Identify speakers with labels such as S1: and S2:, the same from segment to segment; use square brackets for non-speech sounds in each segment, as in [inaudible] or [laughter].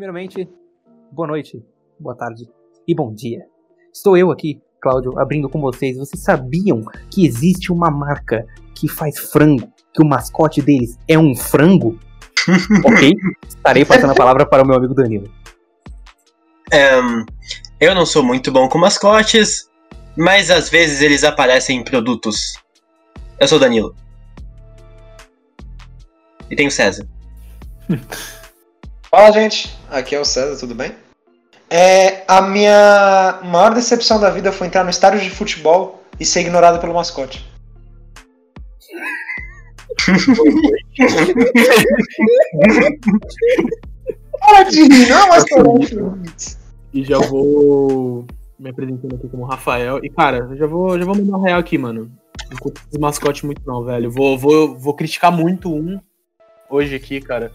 S1: Primeiramente, boa noite, boa tarde e bom dia. Estou eu aqui, Cláudio, abrindo com vocês. Vocês sabiam que existe uma marca que faz frango, que o mascote deles é um frango? [laughs] ok? Estarei passando a palavra para o meu amigo Danilo.
S2: Um, eu não sou muito bom com mascotes, mas às vezes eles aparecem em produtos. Eu sou o Danilo. E tem o César. [laughs]
S3: Fala, gente. Aqui é o César, tudo bem? É, a minha maior decepção da vida foi entrar no estádio de futebol e ser ignorado pelo mascote. [laughs] Para de rir, não, mas
S4: E já vou me apresentando aqui como Rafael. E, cara, já vou, já vou mandar um real aqui, mano. Não curto esse mascote muito, não, velho. Vou, vou, vou criticar muito um hoje aqui, cara.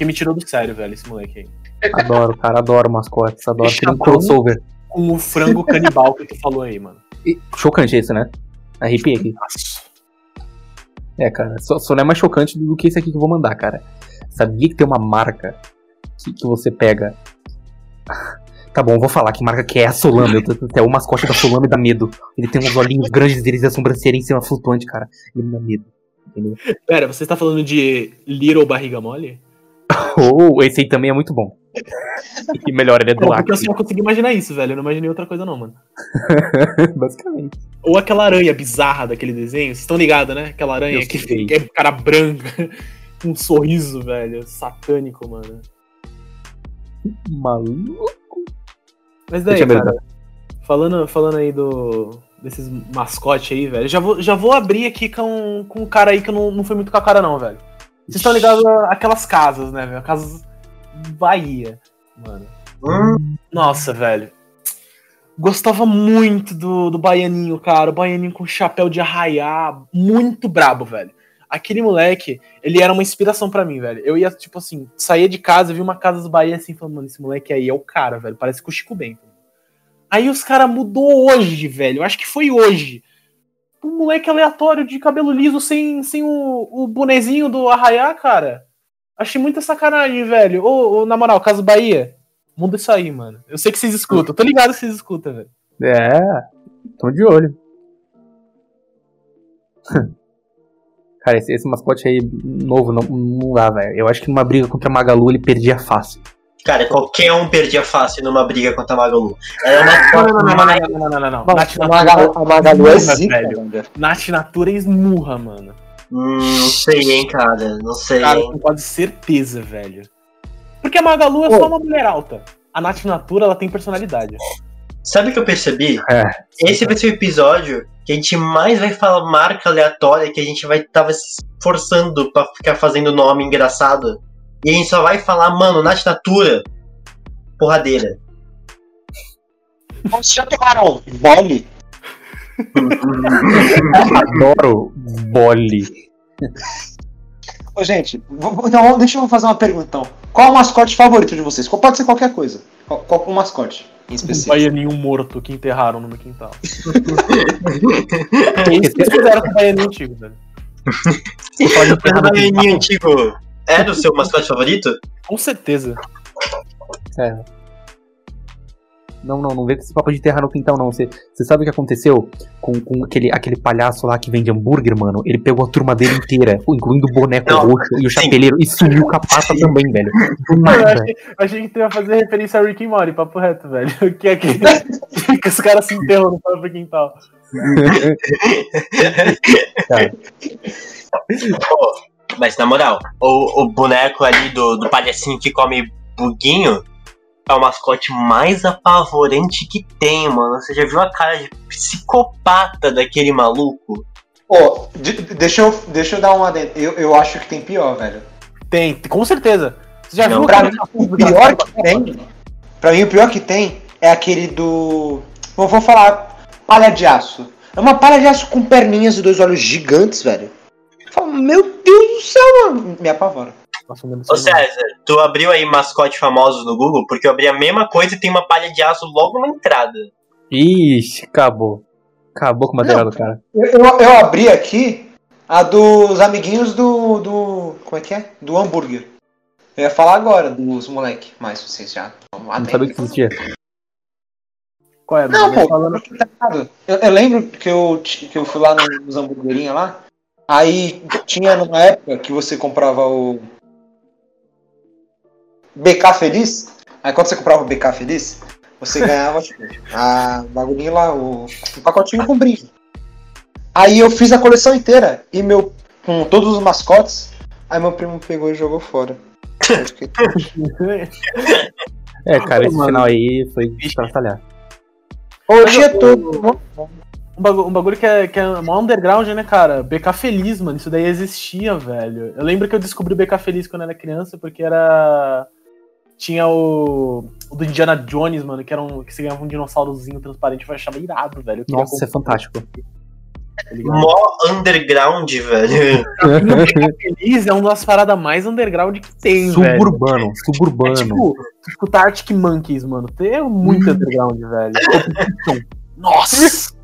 S4: Que me tirou do sério, velho, esse moleque aí.
S1: Adoro, cara, adoro mascotes, adoro. Tem um crossover.
S4: Com o frango canibal que tu falou aí, mano.
S1: E, chocante esse, né? Arrepiei aqui. É, cara, só, só não é mais chocante do que esse aqui que eu vou mandar, cara. Sabia que tem uma marca que, que você pega. [laughs] Tá bom, vou falar que marca que é a Solame. Eu tô- Até o mascote da Solame dá medo. Ele tem uns olhinhos grandes deles e a sobrancelha em cima flutuante, cara. Ele me dá medo. Entendeu?
S4: Pera, você tá falando de Little Barriga Mole? [laughs]
S1: Ou esse aí também é muito bom. E melhor, ele é do
S4: Não, porque eu só consegui imaginar isso, velho. Eu não imaginei outra coisa, não, mano. [laughs]
S1: Basicamente.
S4: Ou aquela aranha bizarra daquele desenho. Vocês estão ligados, né? Aquela aranha que, que é cara branca, [laughs] com um sorriso, velho. Satânico, mano.
S1: Maluco.
S4: Mas daí, cara, falando, falando aí do desses mascotes aí, velho, já vou, já vou abrir aqui com, com um cara aí que eu não, não fui muito com a cara, não, velho. Vocês estão ligados àquelas casas, né, velho? Casas Bahia, mano.
S2: Hum,
S4: Nossa, velho. Gostava muito do, do Baianinho, cara. O Baianinho com chapéu de arraiar. Muito brabo, velho. Aquele moleque, ele era uma inspiração pra mim, velho. Eu ia, tipo assim, saía de casa, vi uma casa dos Bahia assim, falando, mano, esse moleque aí é o cara, velho. Parece com o Chico Bento. Aí os caras mudou hoje, velho. Eu acho que foi hoje. Um moleque aleatório de cabelo liso sem, sem o, o bonezinho do arraiar, cara. Achei muita sacanagem, velho. Ô, ô, na moral, Caso Bahia, muda isso aí, mano. Eu sei que vocês escutam. Tô ligado que vocês escutam, velho.
S1: É, tô de olho. [laughs] Cara, esse, esse mascote aí novo não, não dá, velho. Eu acho que numa briga contra Magalu ele perdia fácil.
S2: Cara, qualquer um perdia fácil numa briga contra a Magalu. É uma
S4: ah, não, não, não, não, não, não, não, não, não. Nath Natura,
S3: a Magalu é zica,
S4: velho. Nath Natura esmurra, mano.
S2: Hum, não sei, hein, cara. Não sei.
S4: Cara, com quase certeza, velho. Porque a Magalu é
S3: Pô.
S4: só uma mulher alta. A Nath Natura, ela tem personalidade.
S2: Sabe o que eu percebi?
S1: É,
S2: Esse vai ser o episódio que a gente mais vai falar marca aleatória, que a gente vai tava se forçando pra ficar fazendo nome engraçado. E a gente só vai falar, mano, Nath Natura, porradeira.
S3: Vocês já tomaram bole?
S1: Adoro bole.
S3: Ô, gente, vou- então, deixa eu fazer uma pergunta então. Qual é o mascote favorito de vocês? Pode ser qualquer coisa. Qual, qual é o mascote em
S4: Um
S3: específico?
S4: baianinho morto que enterraram no meu quintal. [laughs] é isso que fizeram com o baianinho antigo, velho.
S2: Mas o Baianinho antigo é do seu mascote favorito?
S4: Com certeza.
S1: É. Não, não, não vem com esse papo de terra no quintal, não. Você você sabe o que aconteceu com, com aquele, aquele palhaço lá que vende hambúrguer, mano? Ele pegou a turma dele inteira, incluindo o boneco
S2: Não,
S1: roxo e o
S2: sim.
S1: chapeleiro, e sumiu com a pata também, velho. Do
S4: Eu
S1: nada.
S4: achei, eu achei que tu ia fazer referência a Rick and Morty, papo reto, velho. [laughs] Que é que, que os caras se enterram no próprio quintal. [laughs] [laughs]
S2: Pô, mas na moral, o, o boneco ali do, do palhacinho que come buguinho é o mascote mais apavorante que tem, mano. Você já viu a cara de psicopata daquele maluco?
S3: Pô, de- deixa eu, deixa eu dar uma adendo. Eu, eu acho que tem pior, velho.
S4: Tem, com certeza. Você já
S2: Não,
S4: viu o
S3: Pra mim, o pior que tem. Pra mim, o pior que tem é aquele do. Bom, vou falar. Palha de aço. É uma palha de aço com perninhas e dois olhos gigantes, velho. Falo, meu Deus do céu, mano. Me apavora.
S2: Ô César, tu abriu aí mascote famosos no Google? Porque eu abri a mesma coisa e tem uma palha de aço logo na entrada.
S1: Ixi, acabou. Acabou com o material do cara.
S3: Eu, eu, eu abri aqui a dos amiguinhos do. do. Como é que é? Do hambúrguer. Eu ia falar agora dos moleque, mas vocês já
S1: Não sabia que existia.
S4: Qual é,
S3: Não, pô,
S4: Falando-
S3: tá eu, eu lembro que eu, que eu fui lá no- nos hamburguerinhos lá. Aí tinha numa época que você comprava o BK Feliz. Aí quando você comprava o BK Feliz, você [laughs] ganhava tipo, a bagulhinho lá, o, o pacotinho com brinde. Aí eu fiz a coleção inteira e meu com todos os mascotes. Aí meu primo pegou e jogou fora. [laughs]
S1: É, cara, esse final aí foi estraçalhar.
S3: Tinha
S4: eu-
S3: todo.
S4: Um bagulho, um bagulho que é, que é mó underground, né, cara? BK Feliz, mano. Isso daí existia, velho. Eu lembro que eu descobri o BK Feliz quando era criança, porque era. Tinha o. O do Indiana Jones, mano, que era um. Que você ganhava um dinossaurozinho transparente. Eu achava irado, velho.
S1: Nossa, é fantástico.
S4: tá?
S2: Mó underground, velho. [laughs]
S4: BK Feliz é uma das paradas mais underground que tem, velho.
S1: Suburbano,
S4: É
S1: suburbano.
S4: tipo, tu escutar Arctic Monkeys, mano. É muito underground, velho. Nossa!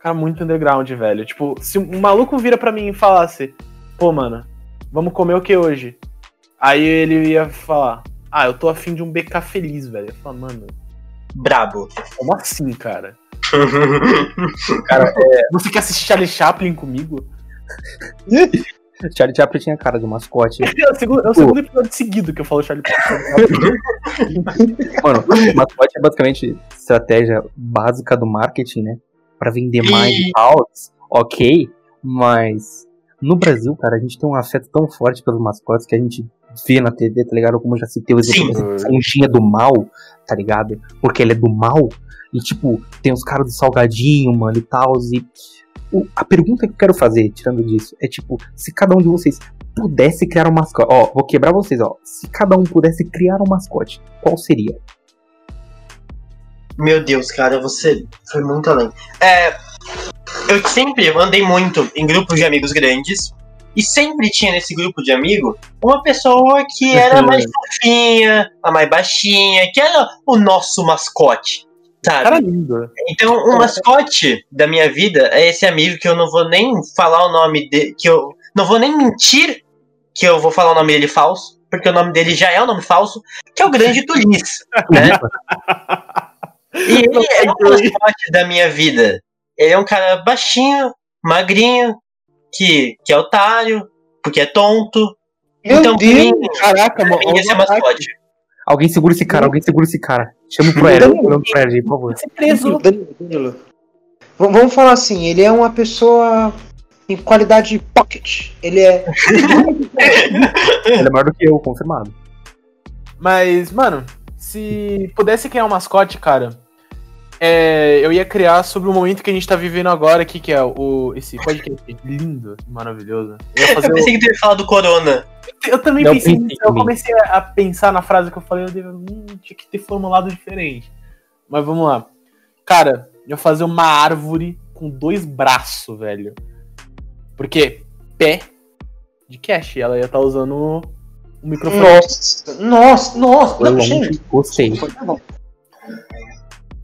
S4: Cara, muito underground, velho. Tipo, se um maluco vira pra mim e falasse, pô, mano, vamos comer o que hoje? Aí ele ia falar, ah, eu tô afim de um BK feliz, velho. Eu falo, mano,
S2: Brabo.
S4: como assim, cara? [laughs]
S1: Cara,
S4: Você quer assistir Charlie Chaplin comigo?
S1: Charlie Chaplin tinha cara de mascote. [laughs]
S4: É o segundo, é o segundo episódio seguido que eu falo Charlie Chaplin. [laughs]
S1: Mano, mascote é basicamente estratégia básica do marketing, né? Pra vender mais e tal. Ok, mas no Brasil, cara, a gente tem um afeto tão forte pelos mascotes que a gente vê na TV, tá ligado? Como já citei o exemplo da esponjinha do mal, tá ligado? Porque ele é do mal. E, tipo, tem os caras do salgadinho, mano, e tal. E o- a pergunta que eu quero fazer, tirando disso, é tipo, se cada um de vocês pudesse criar um mascote. Ó, vou quebrar vocês, ó. Se cada um pudesse criar um mascote, qual seria?
S2: Meu Deus, cara, você foi muito além. É, eu sempre andei muito em grupos de amigos grandes. E sempre tinha nesse grupo de amigo uma pessoa que era mais [laughs] fofinha, a mais baixinha, que era o nosso mascote, sabe?
S4: Cara lindo.
S2: Então, o mascote da minha vida é esse amigo que eu não vou nem falar o nome dele, que eu não vou nem mentir que eu vou falar o nome dele falso, porque o nome dele já é o nome falso, que é o grande [laughs] Tulis, né? [laughs] E [laughs] ele é o mascote da minha vida. Ele é um cara baixinho, magrinho, que, que é otário, porque é tonto.
S3: Meu
S2: então,
S3: Deus!
S2: mim,
S4: Caraca, mano.
S2: mim esse é mascote.
S1: Alguém segura esse cara, alguém segura esse cara. Chama o Fred, chama o Fred, por favor.
S4: Preso.
S3: Danilo, Vamos falar assim, ele é uma pessoa em qualidade pocket. Ele é.
S1: Ele é maior do que eu, confirmado.
S4: Mas, mano, se pudesse criar um mascote, cara, é, eu ia criar sobre o momento que a gente tá vivendo agora aqui, que é o esse podcast lindo, maravilhoso. Eu, ia fazer
S2: Eu
S4: o-
S2: pensei que tu ia falar do Corona.
S4: eu também
S1: Não,
S4: pensei
S1: pensei
S4: nisso, eu comecei a pensar na frase que eu falei, eu dei, hum, tinha que ter formulado diferente. Mas vamos lá. Cara, eu ia fazer uma árvore com dois braços, velho. Porque pé de cash, ela ia estar usando o microfone.
S3: Nossa, nossa, nossa.
S1: Foi
S3: Não,
S1: longe,
S3: gente.
S1: gostei.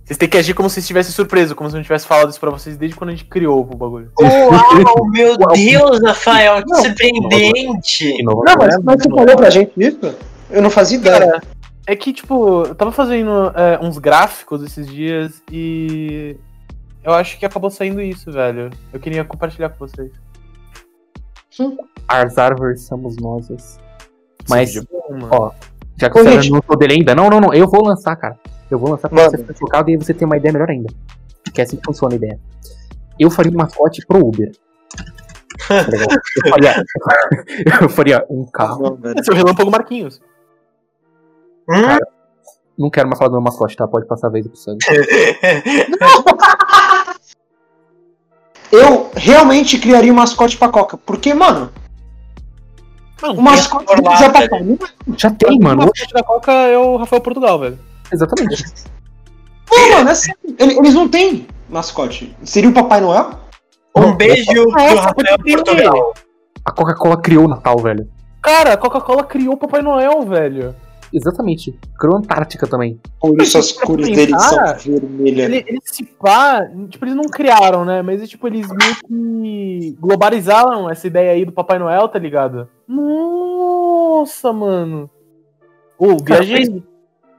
S4: Vocês têm que agir como se estivesse surpreso, como se eu não tivesse falado isso pra vocês desde quando a gente criou o bagulho. [laughs]
S2: Uau, meu Deus, Rafael, que
S3: Não.
S2: surpreendente!
S3: Não, mas,
S1: né?
S3: mas você falou pra gente isso? Eu não fazia ideia.
S4: É que, tipo, eu tava fazendo é, uns gráficos esses dias e eu acho que acabou saindo isso, velho. Eu queria compartilhar com vocês.
S1: As árvores somos nós. Mas, ó, já que
S3: Ô,
S1: você
S3: gente.
S1: não lançou dele ainda, não, não, não, eu vou lançar, cara. Eu vou lançar pra
S3: Mano.
S1: você ficar chocado e aí você ter uma ideia melhor ainda. Que é assim que funciona a ideia. Eu faria um mascote pro Uber. [laughs] Tá eu, faria, [laughs] eu faria um carro.
S3: Não.
S4: Esse é o Relâmpago Marquinhos.
S2: Hum?
S1: Não quero mais falar do meu mascote, tá? Pode passar a vez pro sangue. [laughs]
S3: Eu realmente criaria um mascote pra Coca. Porque, mano,
S4: Mano,
S3: o mascote do
S2: lá.
S3: Papai não
S1: Já tem,
S4: o
S1: mano.
S4: mascote da Coca é o Rafael Portugal, velho.
S1: Exatamente.
S3: Não, mano, é sério. Ele- Eles não têm mascote. Seria o Papai Noel?
S2: Um beijo pro
S4: Nossa,
S2: Rafael. Portugal.
S1: A Coca-Cola criou o Natal, velho.
S4: Cara, a Coca-Cola criou o Papai Noel, velho.
S1: Exatamente. Criou a Antártica também.
S3: Por isso as
S4: Pra
S3: cores
S4: pensar,
S3: deles são vermelhas.
S4: Ele- Eles se pá, tipo, eles não criaram, né? Mas tipo, eles meio que globalizaram essa ideia aí do Papai Noel, tá ligado? Nossa, mano. Ô,
S1: Cara,
S4: viajei.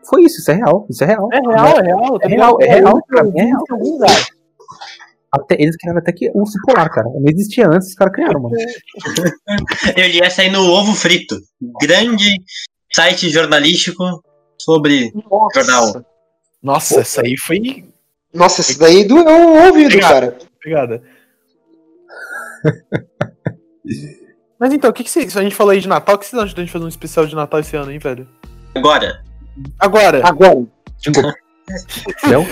S1: Foi isso, isso é real. Isso é real.
S4: É real, é real. tá
S1: É real,
S4: ligado?
S1: é real, pra mim é real.
S4: em algum lugar.
S1: Até, eles criaram até que urso polar, cara. Não existia antes, os caras criaram, mano. [laughs]
S2: Eu ia sair no Ovo Frito. Grande site jornalístico sobre jornal.
S4: Nossa, essa aí foi
S3: Nossa, isso daí doeu o ouvido,
S4: Obrigado.
S3: cara.
S4: pegada. [laughs] Mas então, o que, que vocês. A gente falou aí de Natal, o que vocês acham da gente fazer um especial de Natal esse ano, hein, velho?
S2: Agora,
S4: Agora,
S3: Agora. [laughs]
S1: Não?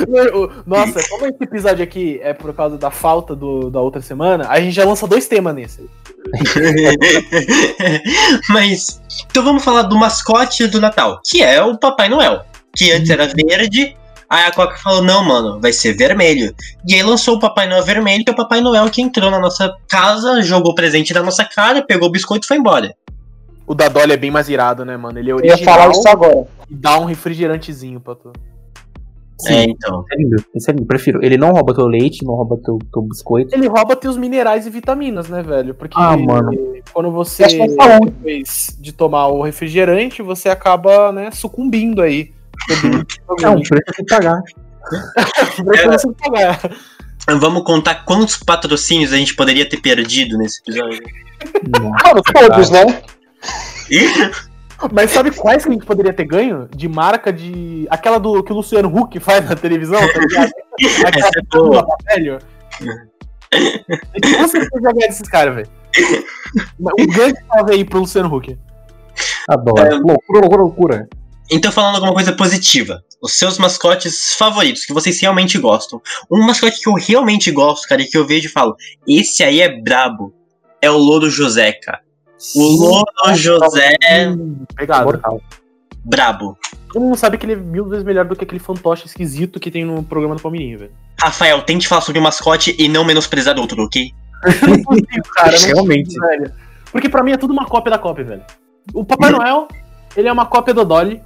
S4: nossa, como esse episódio aqui é por causa da falta do, da outra semana, a gente já lança dois temas nesse. [laughs]
S2: Mas, então vamos falar do mascote do Natal, que é o Papai Noel. Que antes era verde, aí a Coca falou, não, mano, vai ser vermelho. E aí lançou o Papai Noel vermelho, que é o Papai Noel que entrou na nossa casa, jogou presente na nossa cara, pegou o biscoito e foi embora.
S4: O da Dolly é bem mais irado, né, mano? Ele é
S3: Eu ia
S4: original
S3: falar isso agora.
S4: e dá um refrigerantezinho pra tu.
S2: É, então.
S1: Isso é lindo, isso é lindo. Prefiro. Ele não rouba teu leite, não rouba teu, teu biscoito.
S4: Ele rouba teus minerais e vitaminas, né, velho? Porque
S1: Ah, mano.
S4: quando você,
S3: É
S4: depois de tomar o refrigerante, você acaba, né, sucumbindo aí. [laughs]
S1: É um preço que pagar. [laughs]
S4: Pra você pagar.
S2: Vamos contar quantos patrocínios a gente poderia ter perdido nesse episódio.
S3: Mano, todos, né? [laughs]
S4: Mas sabe quais que a gente poderia ter ganho? De marca de. Aquela do que o Luciano Huck [laughs] faz na televisão, tá ligado? [laughs] Aquela
S2: Essa é boa.
S4: do velho. Com certeza ganhar desses caras, velho. Um grande salve aí pro Luciano Huck.
S1: Adoro.
S2: É.
S1: Loucura, loucura, loucura.
S2: Então, falando alguma coisa positiva, os seus mascotes favoritos, que vocês realmente gostam. Um mascote que eu realmente gosto, cara, e que eu vejo e falo, esse aí é brabo, é o Louro José, cara. O Louro José
S4: Pegado.
S1: Mortal.
S2: brabo.
S4: Todo mundo sabe que ele é mil vezes melhor do que aquele fantoche esquisito que tem no programa do Palmeirinho, velho.
S2: Rafael, tente falar sobre o mascote e não menosprezar outro, ok?
S4: Não consigo, cara. Não [laughs]
S1: Realmente.
S4: consigo, velho. Porque pra mim é tudo uma cópia da cópia, velho. O Papai Noel, ele é uma cópia do Dolly.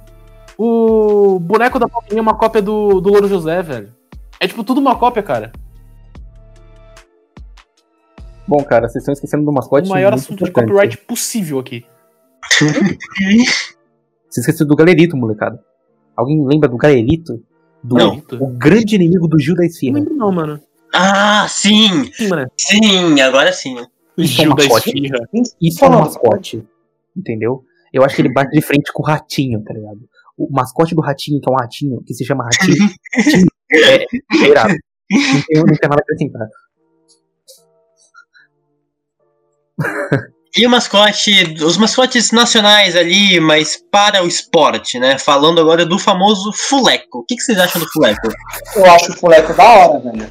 S4: O boneco da Palmeirinha é uma cópia do, do Louro José, velho. É tipo tudo uma cópia, cara.
S1: Bom, cara, vocês estão esquecendo do mascote.
S4: o maior assunto de
S1: importante.
S4: copyright possível aqui. [laughs]
S1: Vocês esqueceram do galerito, molecada. Alguém lembra do galerito? Do,
S2: Não.
S1: O grande inimigo do Gil da
S4: Não
S1: Esfirra.
S4: lembro não, mano.
S2: Ah, sim!
S4: Sim, mano.
S2: Sim, agora sim.
S1: Isso é
S4: Gil da
S1: mascote.
S4: Esfirra.
S1: Isso é um mascote. Entendeu? Eu acho que ele bate de frente com o ratinho, tá ligado? O mascote do ratinho, que é um ratinho, que se chama ratinho, ratinho, [laughs] é, é irado. Não tem, não tem nada a acrescentar.
S2: E o mascote, os mascotes nacionais ali, mas para o esporte, né? Falando agora do famoso fuleco. O que, que vocês acham do fuleco?
S3: Eu acho o fuleco da hora, velho.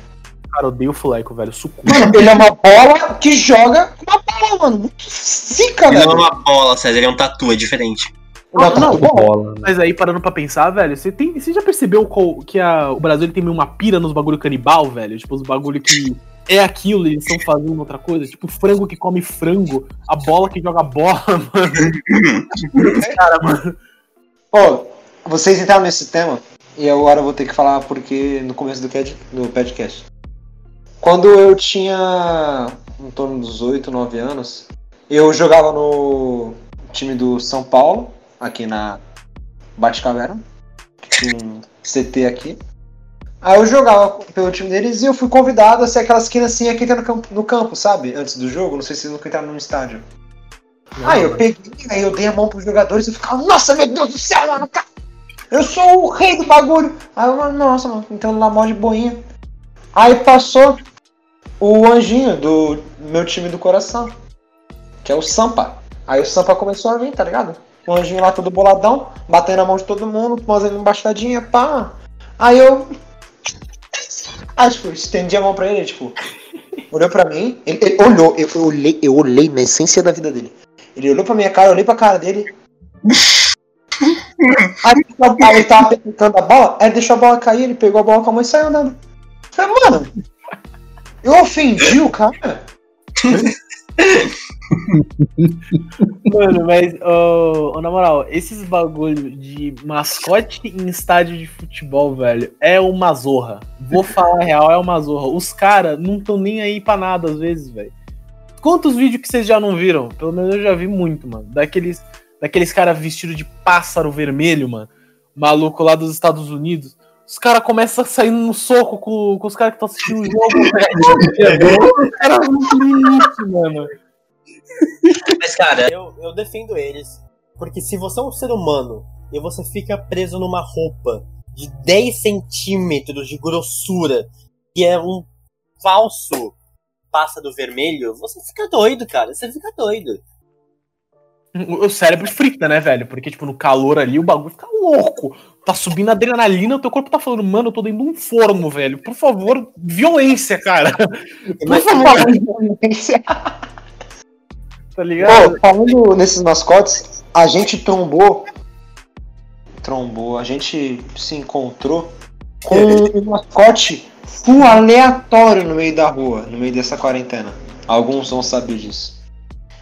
S4: Cara, eu odeio o Fuleco, velho. Sucu.
S3: Mano, ele é uma bola que joga com uma bola, mano. Muito zica,
S2: Ele não é
S3: velho.
S2: uma bola, César, ele é um tatu, é diferente.
S3: Não, tá
S4: não,
S3: bom.
S1: Bola. né?
S4: Mas aí, parando pra pensar, velho, você, tem, você já percebeu qual- que a- o Brasil ele tem meio uma pira nos bagulho canibal, velho? Tipo, os bagulho que é aquilo eles estão fazendo outra coisa. Tipo, frango que come frango, a bola que joga bola, [laughs] mano. [laughs] Cara, mano.
S3: Ó, vocês entraram nesse tema e agora eu vou ter que falar porque no começo do, cad- do podcast. Quando eu tinha em torno dos 8, 9 anos, eu jogava no time do São Paulo, aqui na Batcaverna, que tinha um CT aqui. Aí eu jogava pelo time deles e eu fui convidado a ser aquelas criancinhas que entram no campo, no campo, sabe? Antes do jogo, não sei se nunca entraram no estádio. Aí eu peguei, aí eu dei a mão pros jogadores e ficava, nossa, meu Deus do céu, mano, cara, eu sou o rei do bagulho. Aí eu, nossa, mano, entrando lá mó de boinha. Aí passou o anjinho do meu time do coração, que é o Sampa. Aí o Sampa começou a vir, tá ligado? O anjinho lá todo boladão, batendo a mão de todo mundo, fazendo embaixadinha, pá. Aí eu. Aí, tipo, estendi a mão pra ele, tipo, olhou pra mim, ele, ele olhou, eu, eu olhei, eu olhei na essência da vida dele. Ele olhou pra minha cara, eu olhei pra cara dele. Aí aí ele tava tentando a bola, aí deixou a bola cair, ele pegou a bola com a mão e saiu andando. Eu Falei, mano, eu ofendi o cara. [laughs]
S4: Mano, mas, ô, ô, na moral, esses bagulho de mascote em estádio de futebol, velho, é uma zorra. Vou falar a real, é uma zorra. Os caras não estão nem aí pra nada às vezes, velho. Quantos vídeos que vocês já não viram? Pelo menos eu já vi muito, mano. Daqueles daqueles caras vestidos de pássaro vermelho, mano. Maluco lá dos Estados Unidos. Os caras começam a sair no soco com, com os caras que estão assistindo o jogo. [laughs] Os caras vão pro limite, mano.
S2: Mas, cara, eu, eu defendo eles. Porque se você é um ser humano e você fica preso numa roupa de 10 centímetros de grossura, que é um falso pássaro vermelho, você fica doido, cara. Você fica doido.
S4: O cérebro frita, né, velho? Porque, tipo, no calor ali o bagulho fica louco. Tá subindo a adrenalina, o teu corpo tá falando, mano, eu tô dentro de um forno, velho. Por favor, violência, cara. Por favor. [laughs] tá ligado?
S3: Pô, falando nesses mascotes, a gente trombou. Trombou, a gente se encontrou com um mascote full aleatório no meio da rua, no meio dessa quarentena. Alguns vão saber disso.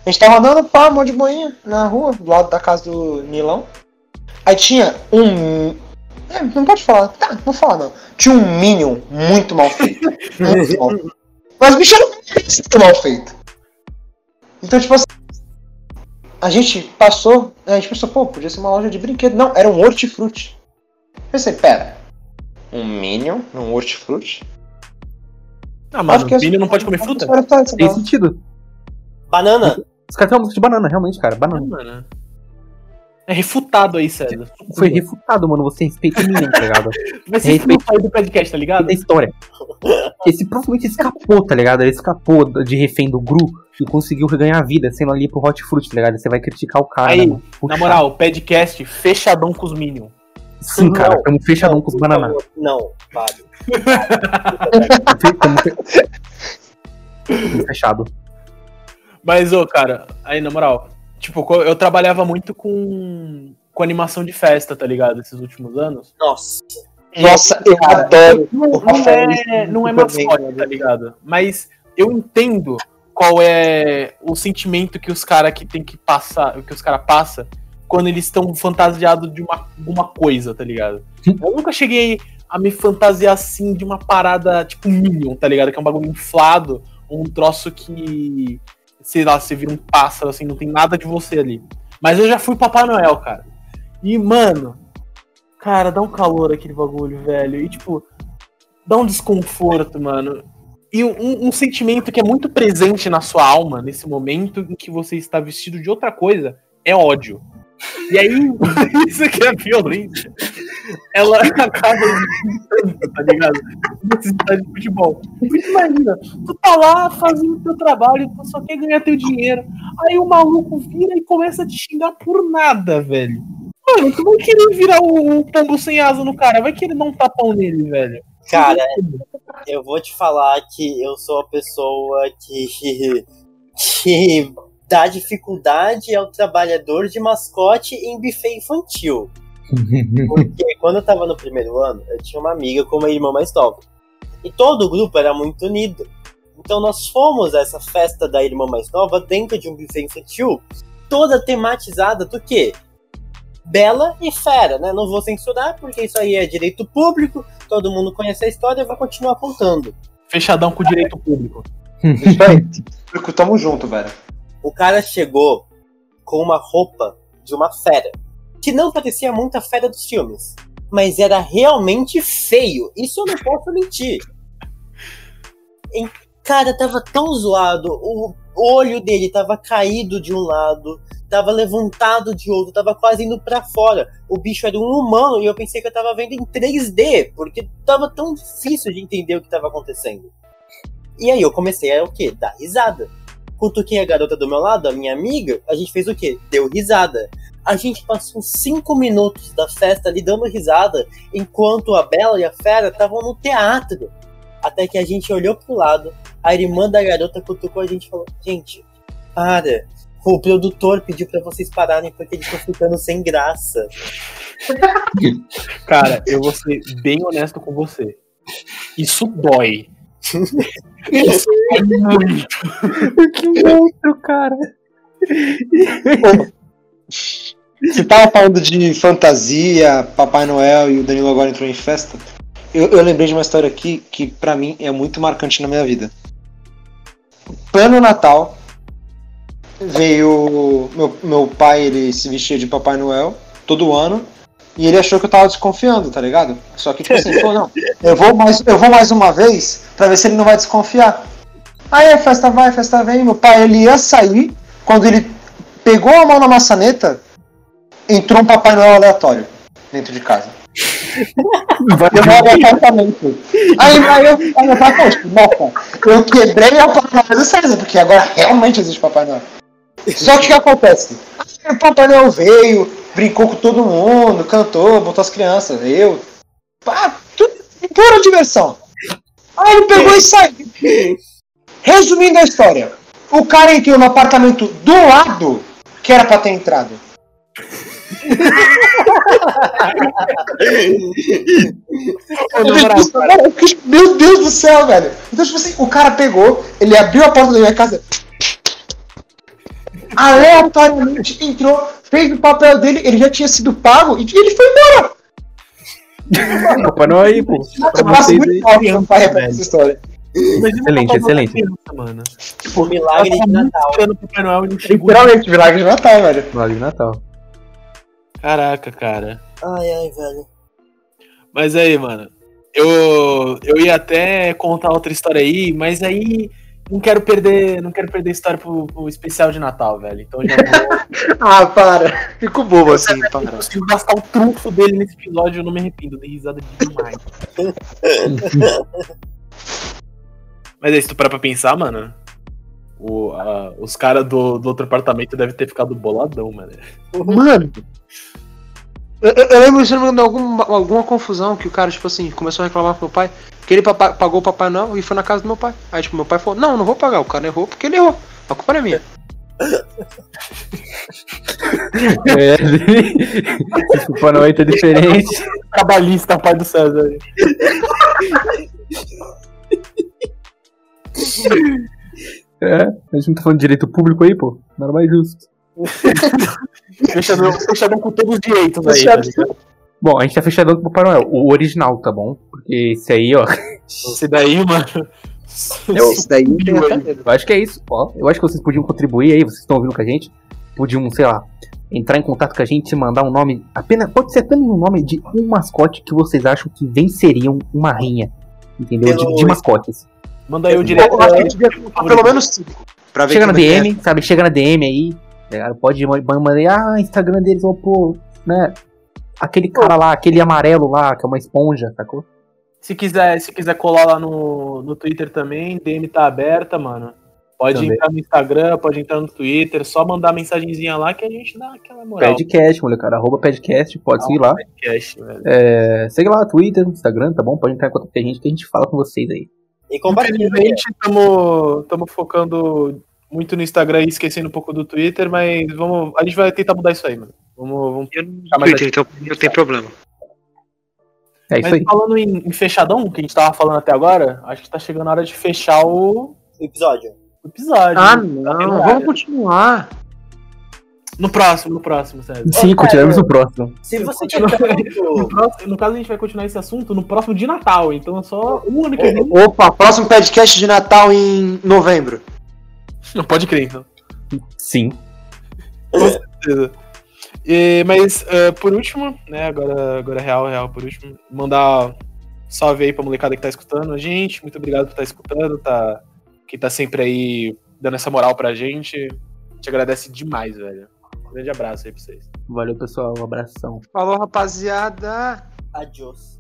S3: A gente tava andando pá, mão de boinha na rua, do lado da casa do Nilão. Aí tinha um. É, não pode falar. Tá, não fala não. Tinha um Minion muito mal feito. [laughs] Muito mal feito. Mas o bicho era muito mal feito. Então, tipo assim. A gente passou. A gente pensou, pô, podia ser uma loja de brinquedo. Não, era um hortifruti. Pensei, pera. Um Minion num hortifruti?
S4: Ah,
S3: que
S4: o filho não pode comer fruta?
S1: Tem sentido.
S2: Banana?
S1: Os caras têm uma música de banana, realmente, cara.
S4: É,
S1: Banana.
S4: mano. É refutado aí, César.
S1: Foi refutado, mano. Você respeita o menino, tá ligado?
S4: Ser
S1: Respeito.
S4: expulso aí do podcast, tá ligado?
S1: da história. Esse provavelmente escapou, tá ligado? Ele escapou de refém do Gru e conseguiu ganhar vida sendo ali pro Hot Fruit, tá ligado? Você vai criticar o cara.
S4: Aí,
S1: né, mano?
S4: Na moral, podcast fechadão com os Minions.
S1: Sim, cara.
S2: Não,
S1: Estamos fechadão com os
S2: favor, Não,
S1: fe- Tamo [laughs] fechado.
S4: Mas, ô, cara, aí, na moral, tipo, eu trabalhava muito com, com animação de festa, tá ligado? Esses últimos anos.
S2: Nossa.
S3: Nossa, eu adoro.
S4: Não, não é, não é mascote,
S3: né?
S4: tá ligado? Mas eu entendo qual é o sentimento que os caras que tem que passar, que os caras passam quando eles estão fantasiados de uma, alguma coisa, tá ligado? Eu nunca cheguei a me fantasiar assim de uma parada tipo Minion, tá ligado? Que é um bagulho inflado, um troço que, sei lá, você vira um pássaro, assim, não tem nada de você ali. Mas eu já fui Papai Noel, cara. E, mano, cara, dá um calor aquele bagulho, velho. E, tipo, dá um desconforto, mano. E um, um sentimento que é muito presente na sua alma nesse momento em que você está vestido de outra coisa é ódio. E aí, [laughs] isso que é violência. Ela [laughs] acaba tá ligado? Necessidade de futebol. Imagina, tu tá lá fazendo teu trabalho, tu só quer ganhar teu dinheiro. Aí o maluco vira e começa a te xingar por nada, velho. Mano, tu vai querer virar o, o pombo sem asa no cara, vai querer dar um tapão nele, velho.
S2: Cara, eu vou te falar que eu sou a pessoa que, que dá dificuldade ao trabalhador de mascote em buffet infantil. Porque [laughs] quando eu tava no primeiro ano, eu tinha uma amiga com uma irmã mais nova. E todo o grupo era muito unido. Então nós fomos a essa festa da irmã mais nova dentro de um buffet infantil, toda tematizada do quê? Bela e fera, né? Não vou censurar, porque isso aí é direito público, todo mundo conhece a história, eu vou continuar contando.
S4: Fechadão com o direito público.
S3: Isso aí. Público, Tamo junto, velho.
S2: O cara chegou com uma roupa de uma fera, que não parecia muito a fera dos filmes, mas era realmente feio. Isso eu não posso mentir. E, cara, tava tão zoado, o olho dele tava caído de um lado, tava levantado de outro, tava quase indo pra fora. O bicho era um humano e eu pensei que eu tava vendo em 3D, porque tava tão difícil de entender o que tava acontecendo. E aí eu comecei a o quê? Dar risada. Cutuquei a garota do meu lado, a minha amiga, a gente fez o quê? Deu risada. A gente passou cinco minutos da festa ali dando risada, enquanto a Bela e a Fera estavam no teatro. Até que a gente olhou pro lado, a irmã da garota cutucou a gente e falou: Gente, para. O produtor pediu pra vocês pararem porque eles estão ficando sem graça. [laughs]
S4: Cara, eu vou ser bem honesto com você. Isso dói. Isso dói muito.
S1: que monstro, cara.
S3: Você tava falando de fantasia, Papai Noel e o Danilo agora entrou em festa. Eu, eu lembrei de uma história aqui que pra mim é muito marcante na minha vida. Plano Natal, veio. Meu, meu pai, ele se vestia de Papai Noel todo ano. E ele achou que eu tava desconfiando, tá ligado? Só que, tipo assim, pô, não. Eu vou, mais, eu vou mais uma vez pra ver se ele não vai desconfiar. Aí a festa vai, a festa vem. Meu pai, ele ia sair. Quando ele pegou a mão na maçaneta, entrou um Papai Noel aleatório dentro de casa.
S1: Vai
S3: Eu em apartamento. Aí, aí eu, aí eu falei, poxa, nossa, eu quebrei a Papai Noel do César, porque agora realmente existe Papai Noel. Só que o que acontece? O Papai Noel veio, brincou com todo mundo, cantou, botou as crianças, eu. Pá, tudo pura diversão. Aí ele pegou e saiu. Resumindo a história, o cara entrou no apartamento do lado que era pra ter entrado. Meu Deus do céu, velho. Então, tipo assim, o cara pegou, ele abriu a porta da minha casa, aleatoriamente entrou, fez o papel dele, ele já tinha sido pago e ele foi embora.
S1: Papai Noel aí, pô.
S3: Eu passo muito
S1: aí.
S3: mal pai pra essa história.
S1: Excelente, excelente.
S4: criança, mano.
S2: Tipo, milagre de
S4: tá muito
S2: Natal.
S4: Papai Noel e não chegou.
S3: Literalmente, milagre de Natal, velho.
S1: Milagre de Natal.
S4: Caraca, cara.
S2: Ai, ai, velho.
S4: Mas aí, mano, eu, eu ia até contar outra história aí, mas aí não quero perder, não quero perder a história pro, pro especial de Natal, velho. Então já vou, [laughs]
S3: Ah, para. Fico bobo assim,
S4: eu
S3: para.
S4: consigo gastar o trunfo dele nesse episódio, eu não me arrependo, dei risada demais. [laughs] mas aí, se tu parar pra pensar, mano, o, a- os caras do, do outro apartamento devem ter ficado boladão, mano.
S3: Mano. Eu, eu- lembro, se não me engano, de alguma, alguma confusão que o cara, tipo assim, começou a reclamar pro meu pai que ele papa- pagou o Papai Noel e foi na casa do meu pai. Aí, tipo, meu pai falou: Não, não vou pagar. O cara errou porque ele errou. A culpa não é minha.
S1: É, esse Papai Noel tá diferente.
S4: Trabalhista, pai do César.
S1: É, a gente não tá falando de direito público aí, pô. Nada mais justo. [laughs]
S4: Fechadão, fechadão com todos os direitos aí. tá?
S1: Bom, a gente tá fechadão com o Papai Noel. O original, tá bom? Porque esse aí, ó.
S4: Esse daí, mano.
S1: Eu-
S3: Isso daí
S4: tem até
S1: Eu acho que é isso. Ó, eu acho que vocês podiam contribuir aí, vocês estão ouvindo com a gente. Podiam, sei lá, entrar em contato com a gente e mandar um nome. Apenas, pode ser apenas um nome de um mascote que vocês acham que venceriam uma rinha. Entendeu? De, de mascotes.
S4: Manda aí o direito.
S3: Eu acho que a gente devia contar pelo menos cinco.
S1: Chega na DM, sabe? Chega na DM aí. Tá ligado? Pode mandar aí, ah, Instagram deles, ó, pô, né? Aquele cara lá, aquele amarelo lá, que é uma esponja, sacou?
S4: Se quiser, se quiser colar lá no, no Twitter também, DM tá aberta, mano. Pode
S1: Também.
S4: entrar no Instagram, pode entrar no Twitter, só mandar mensagenzinha lá que a gente dá aquela moral.
S1: Podcast, molecada, arroba podcast, pode seguir lá.
S4: Podcast, velho.
S1: É, segue lá, Twitter, Instagram, tá bom? Pode entrar em contato com a gente que a gente fala com vocês aí.
S2: E compartilha.
S4: Infelizmente, estamos focando muito no Instagram e esquecendo um pouco do Twitter, mas vamos, a gente vai tentar mudar isso aí, mano. Vamos, vamos
S3: Eu não Twitter, então não tem problema.
S1: É isso
S4: Mas
S1: aí.
S4: falando em, em fechadão, que a gente tava falando até agora, acho que tá chegando a hora de fechar o,
S2: Episódio.
S4: o episódio.
S3: Ah,
S4: né?
S3: não, vamos continuar.
S4: No próximo, no próximo, César.
S1: Sim, continuamos no próximo.
S2: Se você tiver [laughs]
S4: No, próximo, no caso, a gente vai continuar esse assunto no próximo de Natal, então é só um ano que vem.
S3: Opa, próximo podcast de Natal em novembro.
S4: Não pode crer, então.
S1: Sim.
S4: Beleza. E, mas, eh, por último, né, agora, agora é real, real, por último, mandar um salve aí pra molecada que tá escutando a gente. Muito obrigado por estar escutando, tá, que tá sempre aí dando essa moral pra gente. A gente agradece demais, velho. Um grande abraço aí pra vocês.
S1: Valeu, pessoal. Um abração.
S3: Falou, rapaziada.
S2: Adiós.